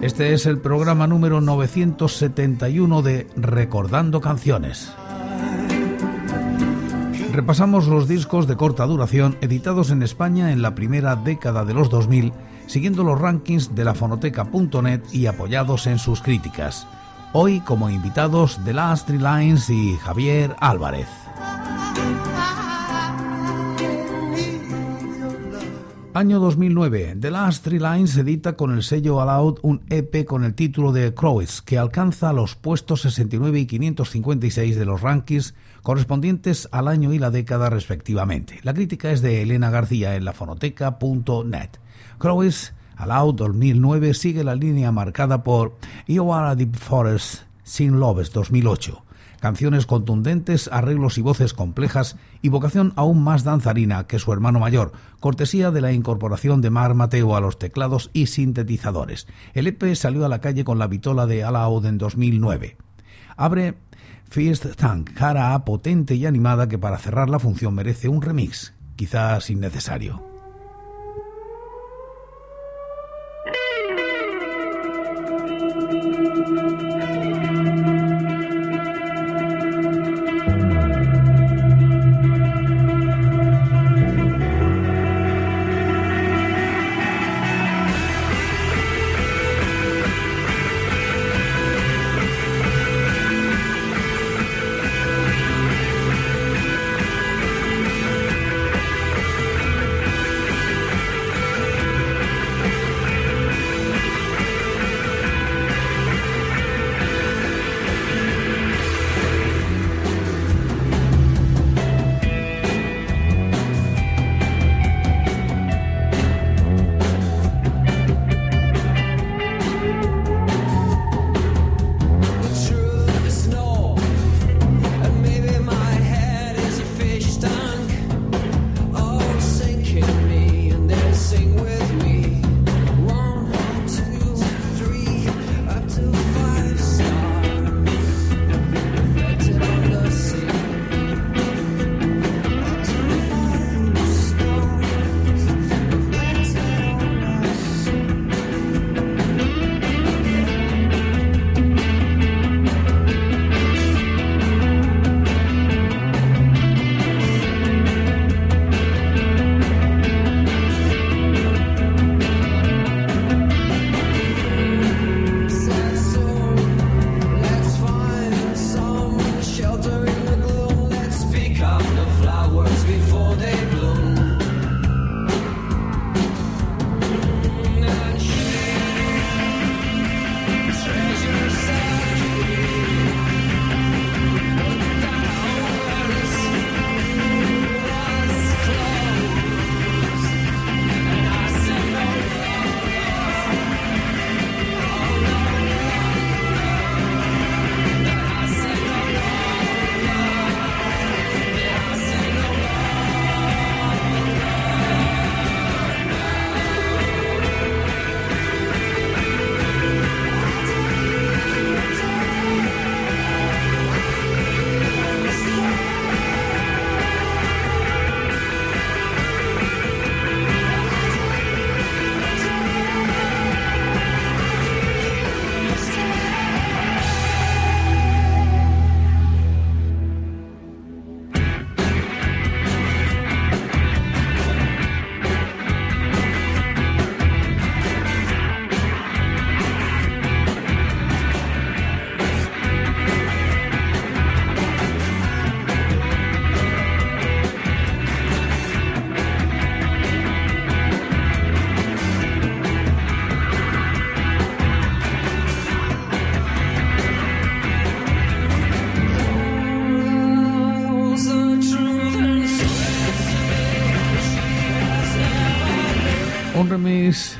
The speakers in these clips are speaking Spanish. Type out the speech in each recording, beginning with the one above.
Este es el programa número 971 de Recordando Canciones. Repasamos los discos de corta duración editados en España en la primera década de los 2000, siguiendo los rankings de la fonoteca.net y apoyados en sus críticas. Hoy como invitados de Last Three Lines y Javier Álvarez. Año 2009. The Last Three Lines edita con el sello Aloud un EP con el título de Crows, que alcanza los puestos 69 y 556 de los rankings correspondientes al año y la década respectivamente. La crítica es de Elena García en lafonoteca.net. Crows Aloud 2009 sigue la línea marcada por You Are a Deep Forest Sin Loves 2008 canciones contundentes, arreglos y voces complejas y vocación aún más danzarina que su hermano mayor, cortesía de la incorporación de Mar Mateo a los teclados y sintetizadores. El EP salió a la calle con la vitola de Alaud en 2009. Abre First Tank, cara A potente y animada que para cerrar la función merece un remix, quizás innecesario.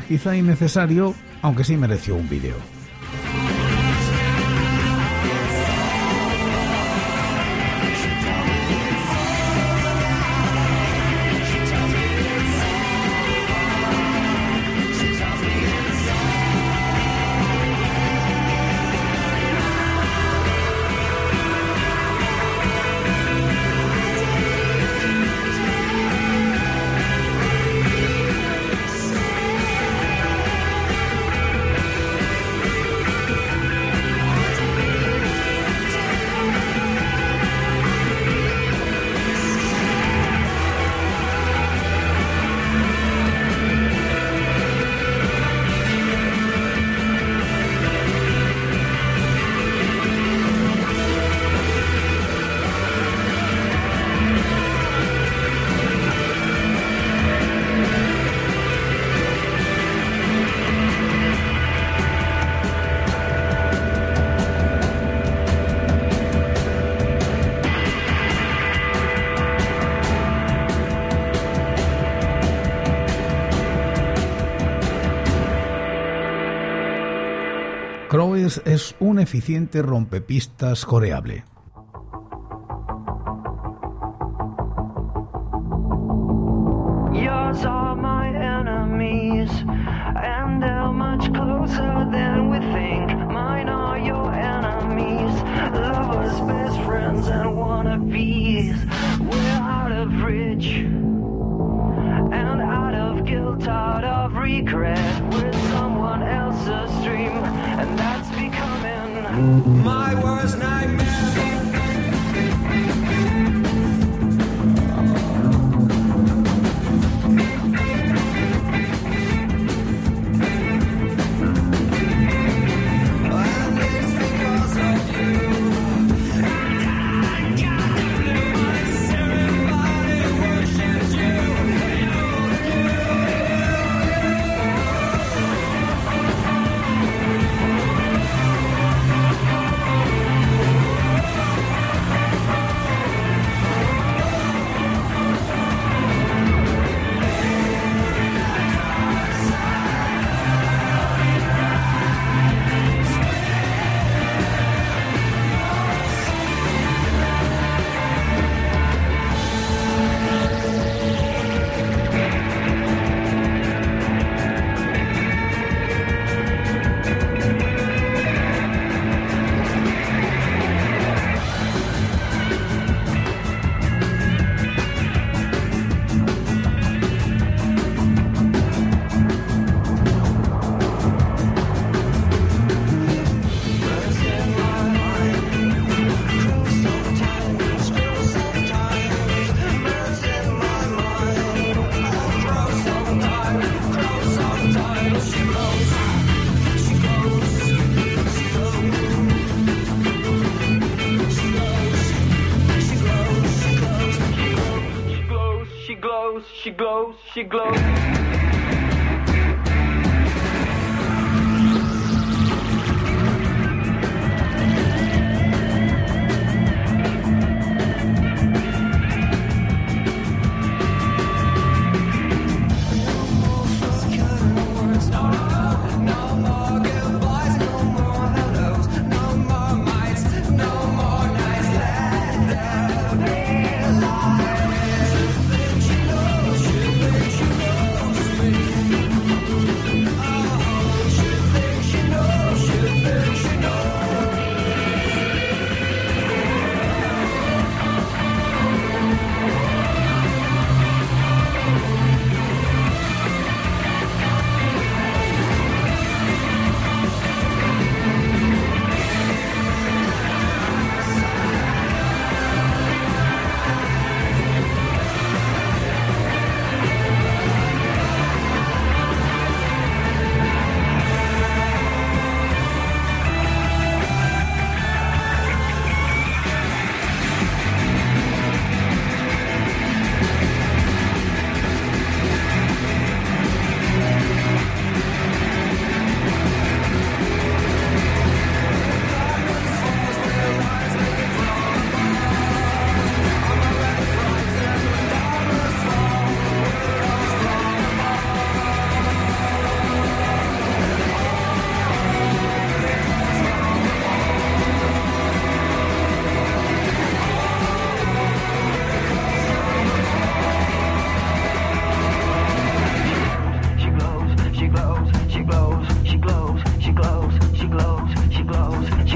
Quizá innecesario, aunque sí mereció un vídeo. Es un eficiente rompepistas coreable. Yours my glows, she glows, she glows.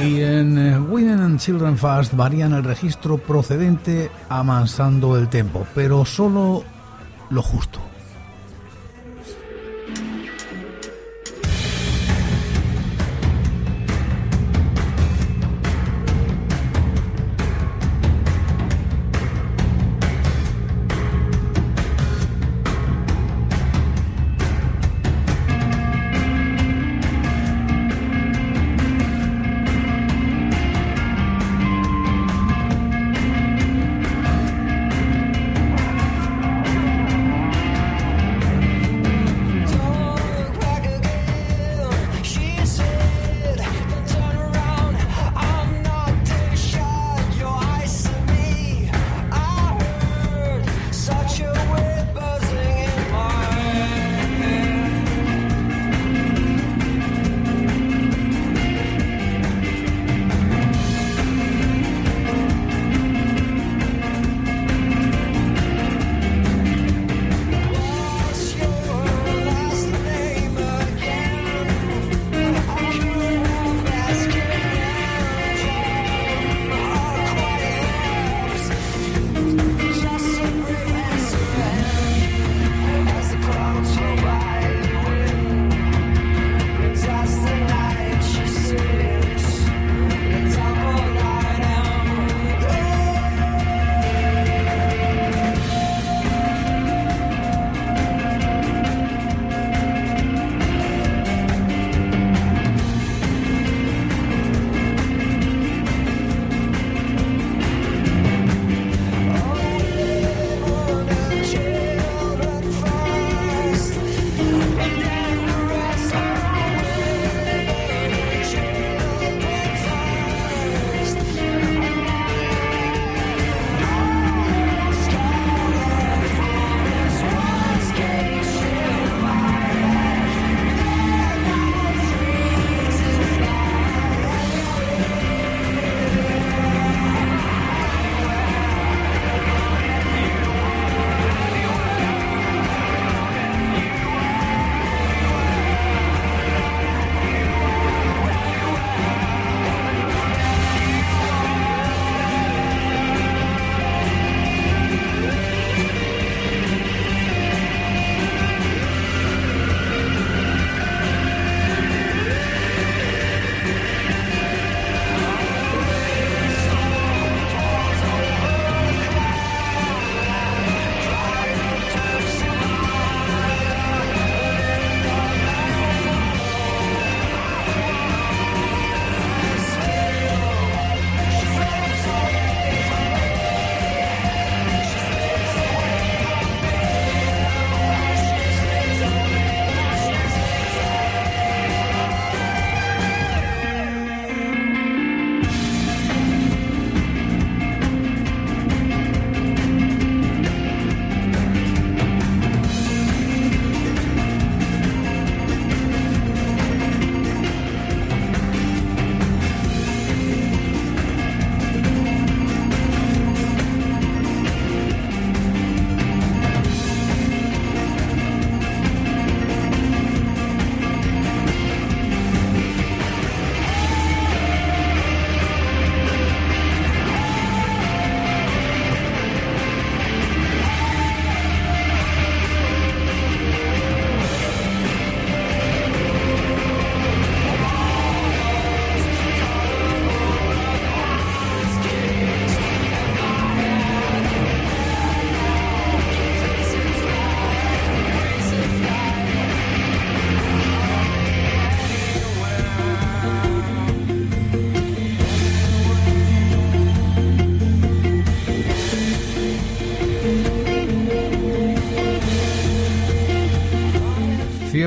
Y en eh, Women and Children Fast varían el registro procedente amansando el tempo, pero solo lo justo.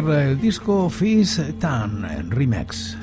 El disco Fizz Tan Remix.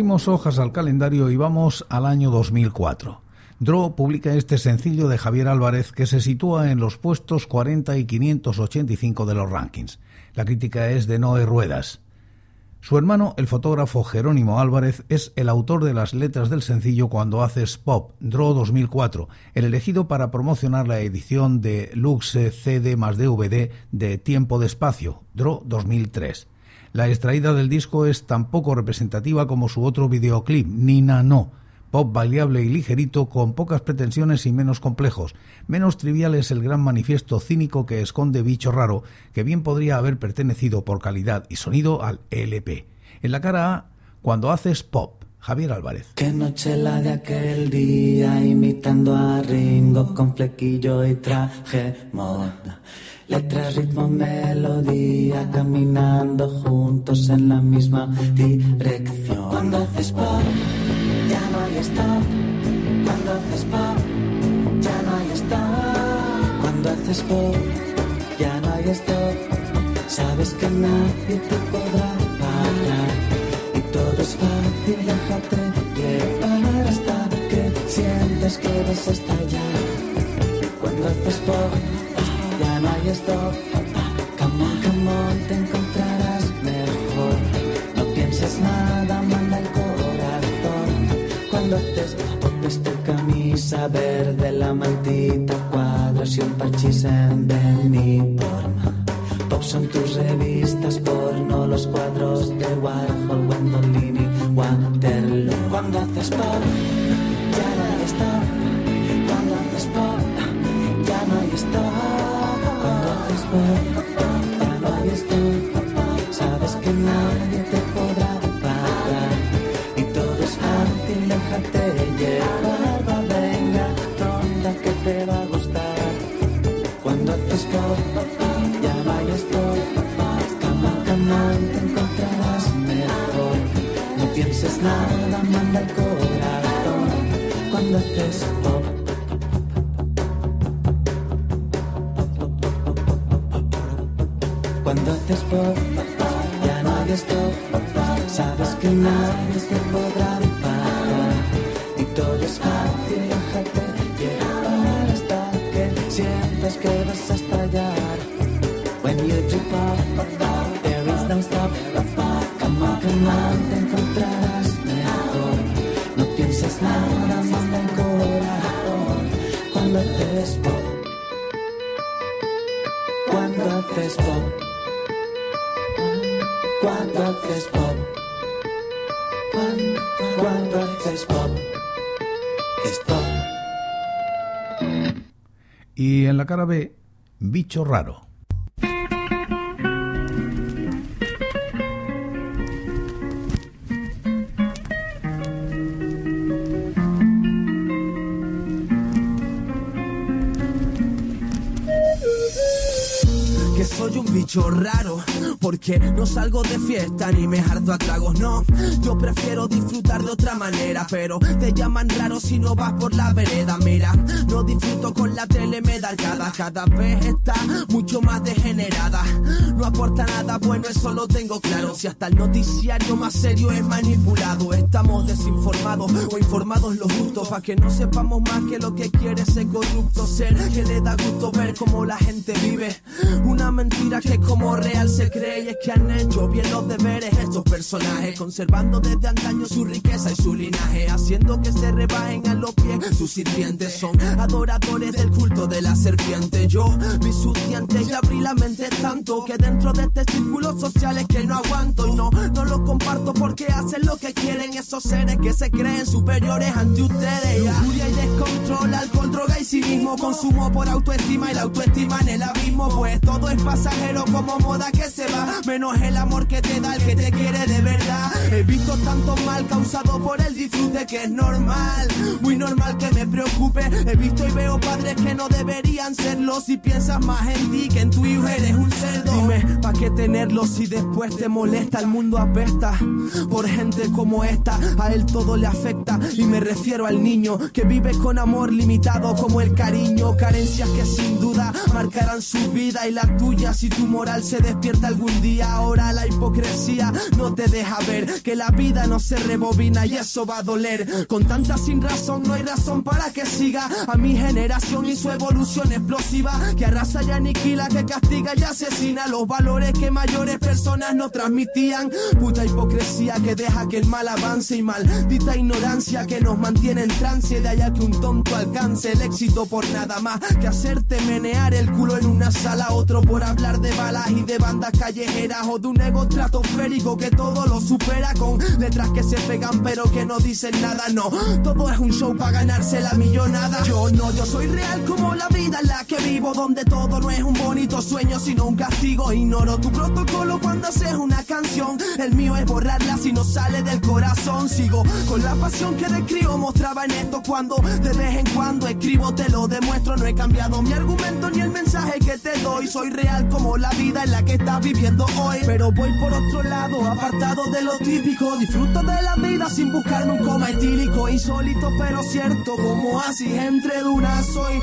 Añadimos hojas al calendario y vamos al año 2004. Draw publica este sencillo de Javier Álvarez que se sitúa en los puestos 40 y 585 de los rankings. La crítica es de Noé Ruedas. Su hermano, el fotógrafo Jerónimo Álvarez, es el autor de las letras del sencillo Cuando haces pop, Draw 2004, el elegido para promocionar la edición de Luxe CD más DVD de Tiempo de Espacio, Draw 2003. La extraída del disco es tan poco representativa como su otro videoclip, Nina No, pop bailable y ligerito con pocas pretensiones y menos complejos. Menos trivial es el gran manifiesto cínico que esconde Bicho Raro, que bien podría haber pertenecido por calidad y sonido al LP. En la cara A, cuando haces pop, Javier Álvarez. Qué noche la de aquel día, imitando a Ringo con flequillo y traje moda. Letras, ritmo, melodía, caminando juntos en la misma dirección. Cuando haces pop, ya no hay stop. Cuando haces pop, ya no hay stop. Cuando haces pop, ya no hay stop. Sabes que nadie te podrá parar. Es fácil, déjate llevar hasta que sientes que vas a estallar. Cuando haces pop, ya no hay stop. Come on, come on, te encontrarás mejor. No pienses nada, manda el corazón. Cuando haces pop, esta camisa verde, la mantita, cuadros y un parchís en Benidorm. Pop son tus revistas porno, los cuadros de Warhol, Gwendolyn y Waterloo. Cuando haces pop, manda el corazón. Cuando haces pop. Cuando haces pop, ya no hay stop. Sabes que nadie te podrá parar. Y todo es fácil, déjate llevar hasta que sientas que vas a estallar. When you do pop, Y en la cara B, Bicho Raro. Soy un bicho raro porque no salgo de fiesta ni me harto a tragos, no. Yo prefiero disfrutar de otra manera, pero te llaman raro si no vas por la vereda. Mira, no disfruto con la tele, me da. Cada vez está mucho más degenerada. No aporta nada bueno, eso lo tengo claro. Si hasta el noticiario más serio es manipulado, estamos desinformados o informados los justos para que no sepamos más que lo que quiere ese corrupto ser que le da gusto ver cómo la gente vive. Una mentira que como real se cree y es que han hecho bien los deberes estos personajes, conservando desde antaño su riqueza y su linaje, haciendo que se rebajen a los pies sus sirvientes. Son adoradores del culto de la serpiente. Yo vi sus dientes y abrí la mente tanto que dentro de este círculo social es que no aguanto y no, no lo comparto porque hacen lo que quieren esos seres que se creen superiores ante ustedes. Lujuria y descontrol, alcohol, droga y cinismo, consumo por autoestima y la autoestima en el abismo, pues todo es pasajero como moda que se va, menos el amor que te da el que te quiere de verdad. He visto tanto mal causado por el disfrute que es normal, muy normal que me preocupe. He visto y veo padres que no deberían serlo si piensas más en ti que en tu hijo eres un cerdo. Dime, ¿pa' qué tenerlo si después te molesta? El mundo apesta por gente como esta, a él todo le afecta y me refiero al niño que vive con amor limitado como el cariño, carencias que sin duda marcarán su vida y la tuya si tu moral se despierta algún día. Ahora la hipocresía no te deja ver que la vida no se rebobina y eso va a doler. Con tanta sin razón no hay razón para que siga a mi generación y su evolución explosiva que arrasa y aniquila, que castiga y asesina los valores que mayores personas no transmitían. Puta hipocresía que deja que el mal avance y maldita ignorancia que nos mantiene en trance de allá que un tonto alcance el éxito por nada más que hacerte menear el culo en una sala, otro hablar de balas y de bandas callejeras o de un ego estratosférico que todo lo supera con letras que se pegan pero que no dicen nada, no, todo es un show para ganarse la millonada. Yo no, yo soy real como la vida en la que vivo, donde todo no es un bonito sueño sino un castigo. Ignoro tu protocolo cuando haces una canción, el mío es borrarla si no sale del corazón. Sigo con la pasión que de crío mostraba en esto cuando de vez en cuando escribo te lo demuestro, no he cambiado mi argumento ni el mensaje que te doy. Soy real como la vida en la que estás viviendo hoy. Pero voy por otro lado, apartado de lo típico. Disfruto de la vida sin buscarme un coma etílico. Insólito pero cierto, como así entre dunas soy.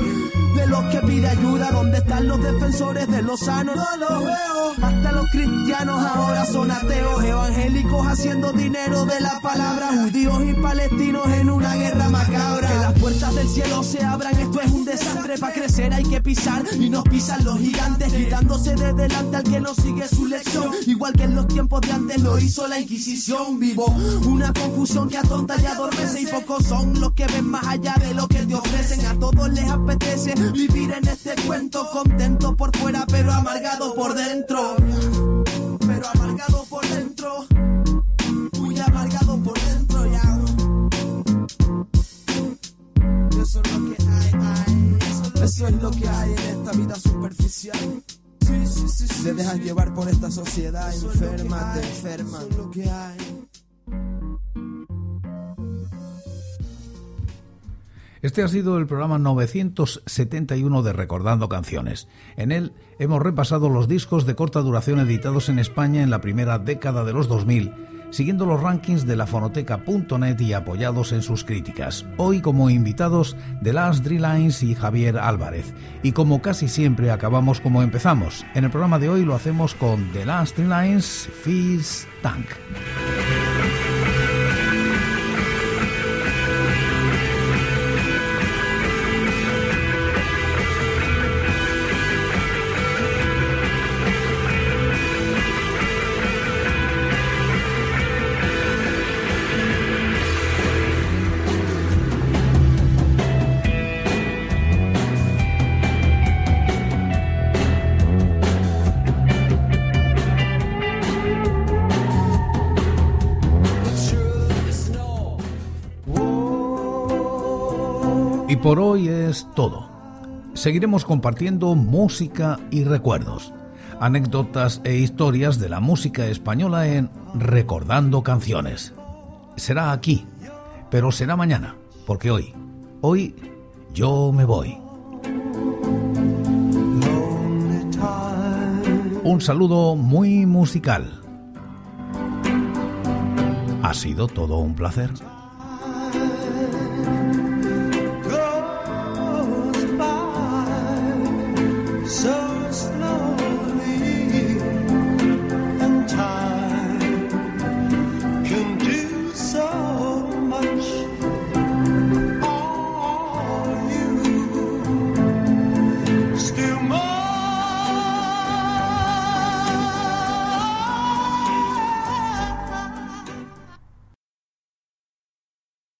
De los que pide ayuda, ¿dónde están los defensores de los sanos? No los veo. Hasta los cristianos ahora son ateos, evangélicos haciendo dinero de la palabra. Judíos y palestinos en una guerra macabra. Que las puertas del cielo se abran, esto es un desastre. Para crecer hay que pisar y nos pisan los gigantes, quitándose de delante al que no sigue su lección. Igual que en los tiempos de antes lo hizo la Inquisición. Vivo una confusión que atonta y adormece. Y pocos son los que ven más allá de lo que te ofrecen. A todos les apetece vivir en este cuento, contento por fuera, pero amargado por dentro. Pero amargado por dentro. Muy amargado por dentro, ya. Eso es lo que hay, hay. Eso es lo que hay en esta vida superficial. Te dejas llevar por esta sociedad enferma, te enferma. Eso es lo que hay. Este ha sido el programa 971 de Recordando Canciones. En él hemos repasado los discos de corta duración editados en España en la primera década de los 2000, siguiendo los rankings de la fonoteca.net y apoyados en sus críticas. Hoy como invitados The Last Three Lines y Javier Álvarez. Y como casi siempre acabamos como empezamos. En el programa de hoy lo hacemos con The Last Three Lines, Fizz Tank. Por hoy es todo. Seguiremos compartiendo música y recuerdos, anécdotas e historias de la música española en Recordando Canciones. Será aquí, pero será mañana, porque hoy, hoy yo me voy. Un saludo muy musical. Ha sido todo un placer. So